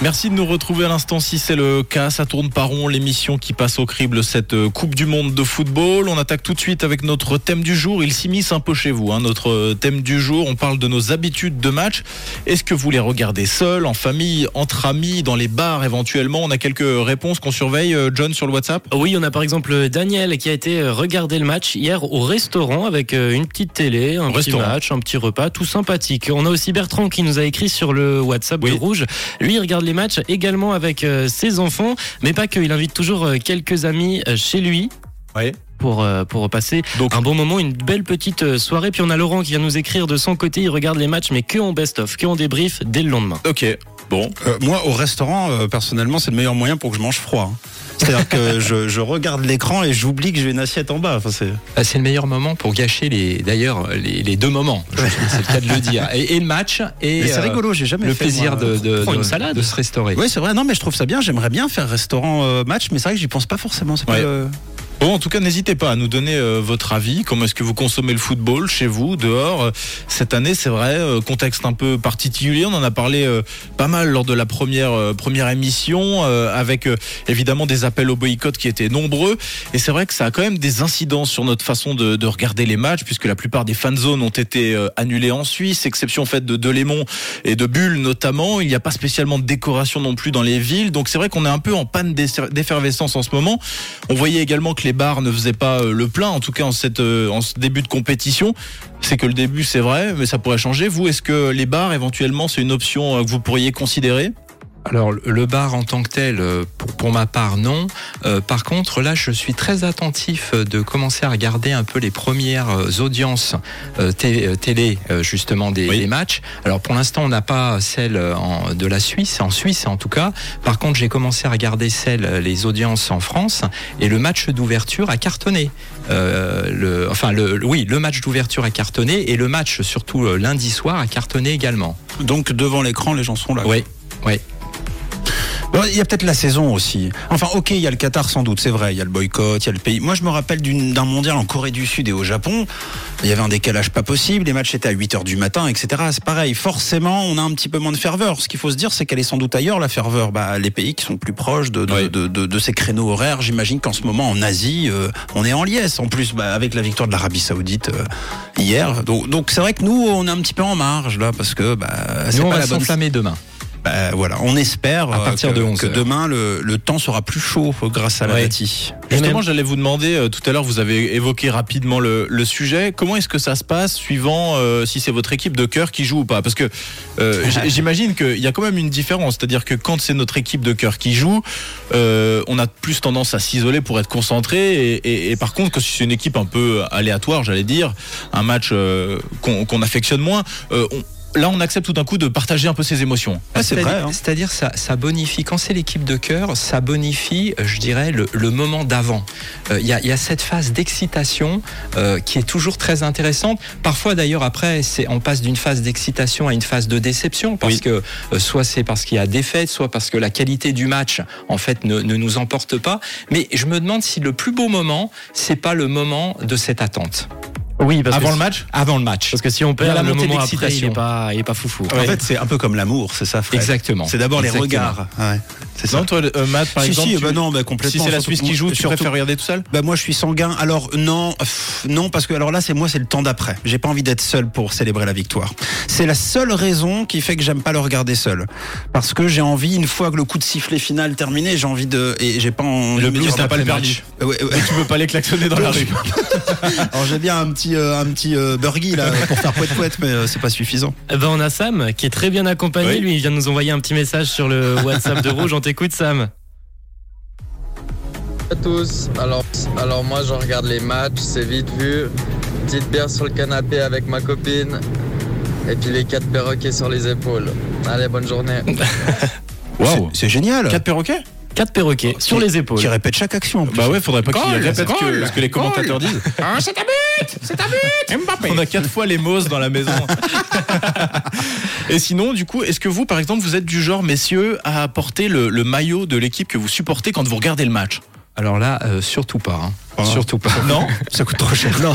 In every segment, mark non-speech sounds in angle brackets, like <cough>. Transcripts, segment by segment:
Merci de nous retrouver à l'instant si c'est le cas. Ça tourne pas rond, l'émission qui passe au crible cette euh, Coupe du Monde de football. On attaque tout de suite avec notre thème du jour. Il s'immisce un peu chez vous. hein. Notre euh, thème du jour, on parle de nos habitudes de match. Est-ce que vous les regardez seuls, en famille, entre amis, dans les bars éventuellement? On a quelques réponses qu'on surveille, euh, John, sur le WhatsApp Oui, on a par exemple Daniel qui a été regarder le match hier au restaurant avec une petite télé, un Au petit restaurant. match, un petit repas, tout sympathique. On a aussi Bertrand qui nous a écrit sur le WhatsApp Oui. de Rouge. Lui, il regarde les matchs également avec euh, ses enfants, mais pas que. Il invite toujours euh, quelques amis euh, chez lui. Oui. Pour, pour passer Donc- un bon moment, une belle petite soirée. Puis on a Laurent qui vient nous écrire de son côté. Il regarde les matchs, mais que en best-of, que en débrief dès le lendemain. Ok, bon. Euh, moi, au restaurant, euh, personnellement, c'est le meilleur moyen pour que je mange froid. hein. C'est-à-dire que <laughs> je, je regarde l'écran et j'oublie que j'ai une assiette en bas. Enfin, c'est... Ah, C'est le meilleur moment pour gâcher les, d'ailleurs, les, les deux moments. Je C'est le cas de le dire. Et, et le match et Mais c'est euh, rigolo, j'ai jamais le fait, plaisir moi. de, de, Prends une de- salade. de se restaurer. Oui, c'est vrai. Non, mais je trouve ça bien. J'aimerais bien faire restaurant euh, match, mais c'est vrai que j'y pense pas forcément. C'est pas Ouais. le- Bon, en tout cas, n'hésitez pas à nous donner euh, votre avis. Comment est-ce que vous consommez le football chez vous, dehors Euh, Cette année, c'est vrai, euh, contexte un peu particulier. On en a parlé pas mal lors de la première première émission, avec évidemment des appels au boycott qui étaient nombreux. Et c'est vrai que ça a quand même des incidences sur notre façon de, de regarder les matchs, puisque la plupart des fan zones ont été annulées en Suisse, exception faite de Delémont et de Bulle notamment. Il n'y a pas spécialement de décoration non plus dans les villes. Donc c'est vrai qu'on est un peu en panne d'effer- d'effervescence en ce moment. On voyait également que les bars ne faisaient pas euh, le plein, en tout cas en, euh, en ce début de compétition. C'est que le début, c'est vrai, mais ça pourrait changer. Vous, est-ce que les bars, éventuellement, c'est une option euh, que vous pourriez considérer? Alors le- bar en tant que tel, euh, pour, pour ma part, non. Euh, par contre, là, je suis très attentif euh, de commencer à regarder un peu les premières audiences euh, té- télé, justement, des, Oui. des matchs. Alors pour l'instant, on n'a pas celle en- de la Suisse, en Suisse en tout cas. Par contre, j'ai commencé à regarder celle, euh, les audiences en France, et le match d'ouverture a cartonné. Euh, le, enfin, le, oui, le match d'ouverture a cartonné, et le match, surtout lundi soir, a cartonné également. Donc devant l'écran, les gens sont là. Oui, oui. Bon, Il y a peut-être la saison aussi. Enfin, ok, il y a le Qatar sans doute, c'est vrai. Il y a le boycott, il y a le pays. Moi, je me rappelle d'un mondial en Corée du Sud et au Japon. Il y avait un décalage pas possible. Les matchs étaient à 8 heures du matin, etc. C'est pareil. Forcément, on a un petit peu moins de ferveur. Ce qu'il faut se dire, c'est qu'elle est sans doute ailleurs, la ferveur. Bah, les pays qui sont plus proches de, de, Oui. de, de- ces créneaux horaires. J'imagine qu'en ce moment, en Asie, euh, on est en liesse. En plus, bah, avec la victoire de l'Arabie Saoudite euh, hier. Donc, donc c'est vrai que nous, on est un petit peu en marge, là, parce que, bah, c'est Nous, on pas va la bonne demain. Bah, voilà, on espère À euh, partir que, de 11 que demain le, le temps sera plus chaud grâce à la Ouais. Justement, même- j'allais vous demander, euh, tout à l'heure, vous avez évoqué rapidement le, le sujet. Comment est-ce que ça se passe suivant euh, si c'est votre équipe de cœur qui joue ou pas? Parce que euh, <laughs> j'imagine qu'il y a quand même une différence. C'est-à-dire que quand c'est notre équipe de cœur qui joue, euh, on a plus tendance à s'isoler pour être concentré. Et, et- et par contre, quand c'est une équipe un peu aléatoire, j'allais dire, un match euh, qu'on affectionne moins, euh, on- là, on accepte tout d'un coup de partager un peu ses émotions. C'est C'est-à-dire- vrai. hein. C'est-à-dire ça, ça bonifie, quand c'est l'équipe de cœur, ça bonifie, euh, je dirais, le, le moment d'avant. Euh, Il y, a, il y a cette phase d'excitation euh, qui est toujours très intéressante. Parfois d'ailleurs après, on passe d'une phase d'excitation à une phase de déception parce Oui. que euh, soit c'est parce qu'il y a défaite, soit parce que la qualité du match en fait ne, ne nous emporte pas. Mais je me demande si le plus beau moment, c'est pas le moment de cette attente Oui, parce Avant que le match avant le match. Parce que si on Il y a perd la le moment après, il est pas, il est pas foufou. En fait, c'est un peu comme l'amour, c'est ça, Fred? Exactement. C'est d'abord les regards. Ouais, c'est ça. Non, toi, euh, Matt, par si, exemple, si, tu- bah non, bah si complètement. c'est la Suisse qui joue, tu surtout- préfères regarder tout seul? Bah moi je suis sanguin. Alors non, pff, non parce que alors là c'est moi c'est le temps d'après. J'ai pas envie d'être seul pour célébrer la victoire. C'est la seule raison qui fait que j'aime pas le regarder seul. Parce que j'ai envie une fois que le coup de sifflet final terminé, j'ai envie de et j'ai pas envie Le blues n'a pas le. Ouais, ouais. Mais tu peux pas les klaxonner dans la rue. <laughs> Alors j'ai bien un petit euh, un petit euh, burgie là pour faire poète poète mais euh, c'est pas suffisant. Eh ben, on a Sam qui est très bien accompagné. Oui. Lui, il vient de nous envoyer un petit message sur le WhatsApp de Rouge. T'écoute, Sam. à tous. Alors, alors moi, je regarde les matchs, c'est vite vu. Petite bière sur le canapé avec ma copine. Et puis les quatre perroquets sur les épaules. Allez, bonne journée. <laughs> Waouh. C'est génial. Quatre perroquets? Quatre perroquets sur les épaules. Qui répète chaque action. en plus. Bah ouais, faudrait pas qu'ils répètent que, goal, ce que les commentateurs disent. <laughs> c'est un but C'est un but Mbappé <laughs> On a quatre fois les Moses dans la maison. Et sinon, du coup, est-ce que vous, par exemple, vous êtes du genre, messieurs, à porter le, maillot de l'équipe que vous supportez quand vous regardez le match? Alors là, euh, surtout pas. hein. Pas. Surtout pas. Non <laughs> Ça coûte trop cher. Non,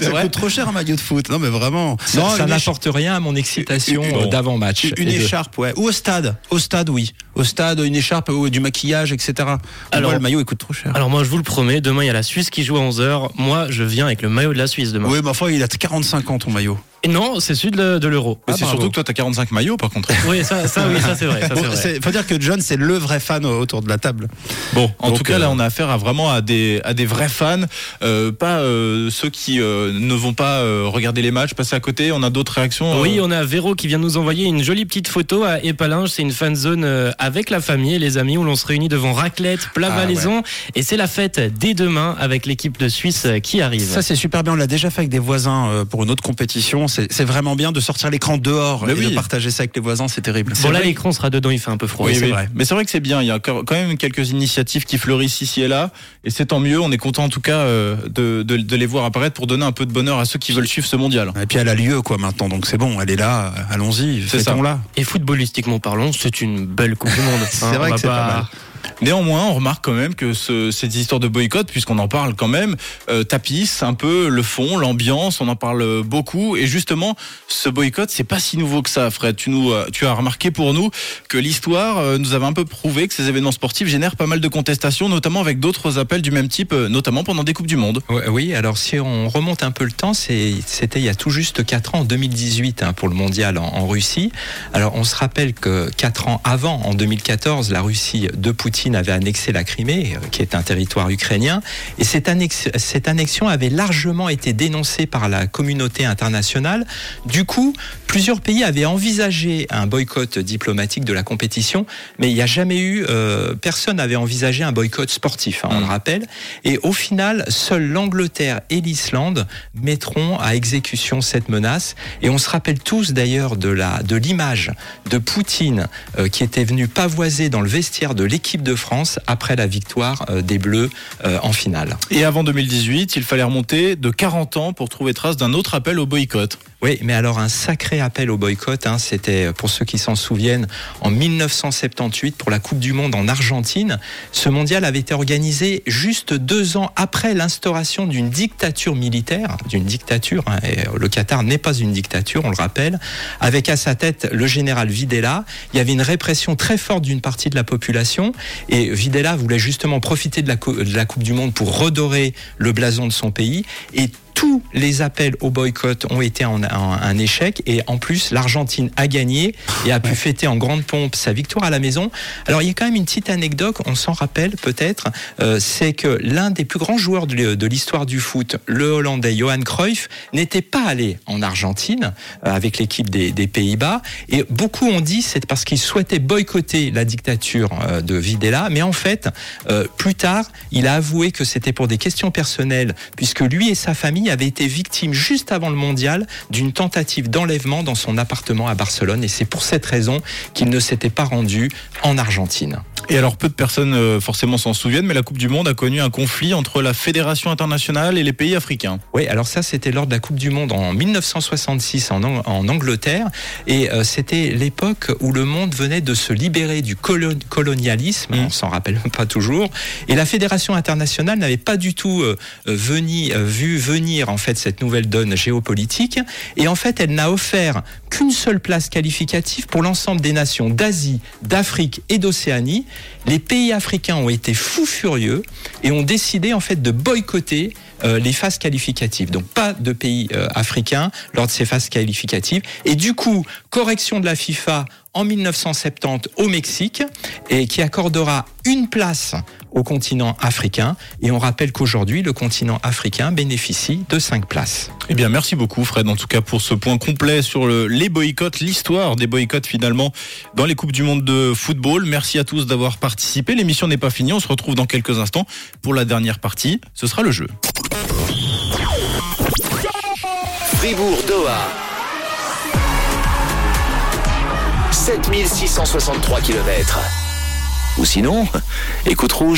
ça vrai coûte trop cher un maillot de foot. Non, mais vraiment. Ça, non, ça une n'apporte rien à mon excitation Bon. euh, d'avant-match. Une Et de- écharpe, ouais. Ou au stade. Au stade, oui. Au stade, une écharpe, ou du maquillage, etc. Alors, le maillot, il coûte trop cher. Alors moi je vous le promets, demain il y a la Suisse qui joue à 11h. Moi je viens avec le maillot de la Suisse demain. oui, mais enfin, il a 45 ans, ton maillot. Et non, c'est celui de, de l'euro. Mais Ah, c'est surtout que toi, t'as 45 maillots, par contre. Oui, ça, ça oui, ça c'est vrai. Ça, Bon, vrai. faut dire que John, c'est le vrai fan autour de la table. Bon, en Donc, tout cas, euh, là, on a affaire à vraiment à des, à des vrais fans, euh, pas euh, ceux qui euh, ne vont pas euh, regarder les matchs, passer à côté. On a d'autres réactions. Oui, on a Véro qui vient nous envoyer une jolie petite photo à Épalinges. C'est une fan zone avec la famille et les amis où l'on se réunit devant raclette, plat Ah, valaison. Et c'est la fête dès demain avec l'équipe de Suisse qui arrive. Ça, c'est super bien. On l'a déjà fait avec des voisins pour une autre compétition. C'est vraiment bien de sortir l'écran dehors Mais et oui. de partager ça avec les voisins. C'est terrible. bon là l'écran sera dedans, il fait un peu froid. Oui, c'est oui. vrai. Mais c'est vrai que c'est bien. Il y a quand quand même quelques initiatives qui fleurissent ici et là, et c'est tant mieux. On est content en tout cas euh, de, de, de les voir apparaître pour donner un peu de bonheur à ceux qui veulent suivre ce mondial. Et puis elle a lieu quoi maintenant, donc c'est bon, elle est là, allons-y, C'est ça. fêtons-la. Et footballistiquement parlant, c'est une belle Coupe du Monde. <laughs> C'est Hein, vrai on que c'est pas mal. Néanmoins, on remarque quand même que ce, ces histoires de boycott, puisqu'on en parle quand même, euh, tapissent un peu le fond, l'ambiance. On en parle beaucoup. Et justement, ce boycott, c'est pas si nouveau que ça, Fred. Tu euh, as remarqué pour nous que l'histoire euh, nous avait un peu prouvé que ces événements sportifs génèrent pas mal de contestations, notamment avec d'autres appels du même type, euh, notamment pendant des coupes du monde. Oui, alors si on remonte un peu le temps, c'était il y a tout juste 4 ans, en 2018, hein, pour le mondial en, en Russie. Alors on se rappelle que 4 ans avant, en 2014, la Russie de Poutine avait annexé la Crimée, euh, qui est un territoire ukrainien, et cette, annex- cette annexion avait largement été dénoncée par la communauté internationale. Du coup, plusieurs pays avaient envisagé un boycott diplomatique de la compétition, mais il n'y a jamais eu, euh, personne n'avait envisagé un boycott sportif, hein, on Mm. le rappelle. Et au final, seuls l'Angleterre et l'Islande mettront à exécution cette menace. Et on se rappelle tous d'ailleurs de l'image de Poutine euh, qui était venu pavoiser dans le vestiaire de l'équipe de France après la victoire euh, des Bleus euh, en finale. Et avant 2018, il fallait remonter de 40 ans pour trouver trace d'un autre appel au boycott. Oui, mais alors un sacré appel au boycott, hein, c'était pour ceux qui s'en souviennent en 1978 pour la Coupe du Monde en Argentine. Ce mondial avait été organisé juste deux ans après l'instauration d'une dictature militaire, d'une dictature. hein, et le Qatar n'est pas une dictature, on le rappelle, avec à sa tête le général Videla. Il y avait une répression très forte d'une partie de la population et Videla voulait justement profiter de la, de la Coupe du Monde pour redorer le blason de son pays et tous les appels au boycott ont été en, en- un échec et en plus l'Argentine a gagné et a pu fêter en grande pompe sa victoire à la maison. Alors il y a quand même une petite anecdote, on s'en rappelle peut-être, euh, c'est que l'un des plus grands joueurs de, l'histoire du foot, le Hollandais Johan Cruyff, n'était pas allé en Argentine euh, avec l'équipe des, des Pays-Bas. Et beaucoup ont dit c'est parce qu'il souhaitait boycotter la dictature euh, de Videla, mais en fait plus tard il a avoué que c'était pour des questions personnelles puisque lui et sa famille avaient été victimes juste avant le mondial d'une tentative d'enlèvement dans son appartement à Barcelone et c'est pour cette raison qu'il ne s'était pas rendu en Argentine. Et alors, peu de personnes euh, forcément s'en souviennent, mais la Coupe du Monde a connu un conflit entre la Fédération internationale et les pays africains. Oui, alors ça c'était lors de la Coupe du Monde en 1966 en, Ang- en Angleterre et euh, c'était l'époque où le monde venait de se libérer du colon- colonialisme, Mm. on s'en rappelle <laughs> pas toujours, et la Fédération internationale n'avait pas du tout veni- euh, vu venir en fait cette nouvelle donne géopolitique et en fait elle n'a offert qu'une seule place qualificative pour l'ensemble des nations d'Asie, d'Afrique et d'Océanie. Les pays africains ont été fous furieux et ont décidé en fait de boycotter euh, les phases qualificatives. Donc pas de pays euh, africains lors de ces phases qualificatives. Et du coup, correction de la FIFA en 1970 au Mexique et qui accordera une place au continent africain. Et on rappelle qu'aujourd'hui, le continent africain bénéficie de cinq places. Eh bien, merci beaucoup, Fred, en tout cas, pour ce point complet sur le, les boycotts, l'histoire des boycotts, finalement, dans les Coupes du Monde de football. Merci à tous d'avoir participé. L'émission n'est pas finie. On se retrouve dans quelques instants pour la dernière partie. Ce sera le jeu. Fribourg-Doha. 7663 km. Ou sinon, écoute rouge.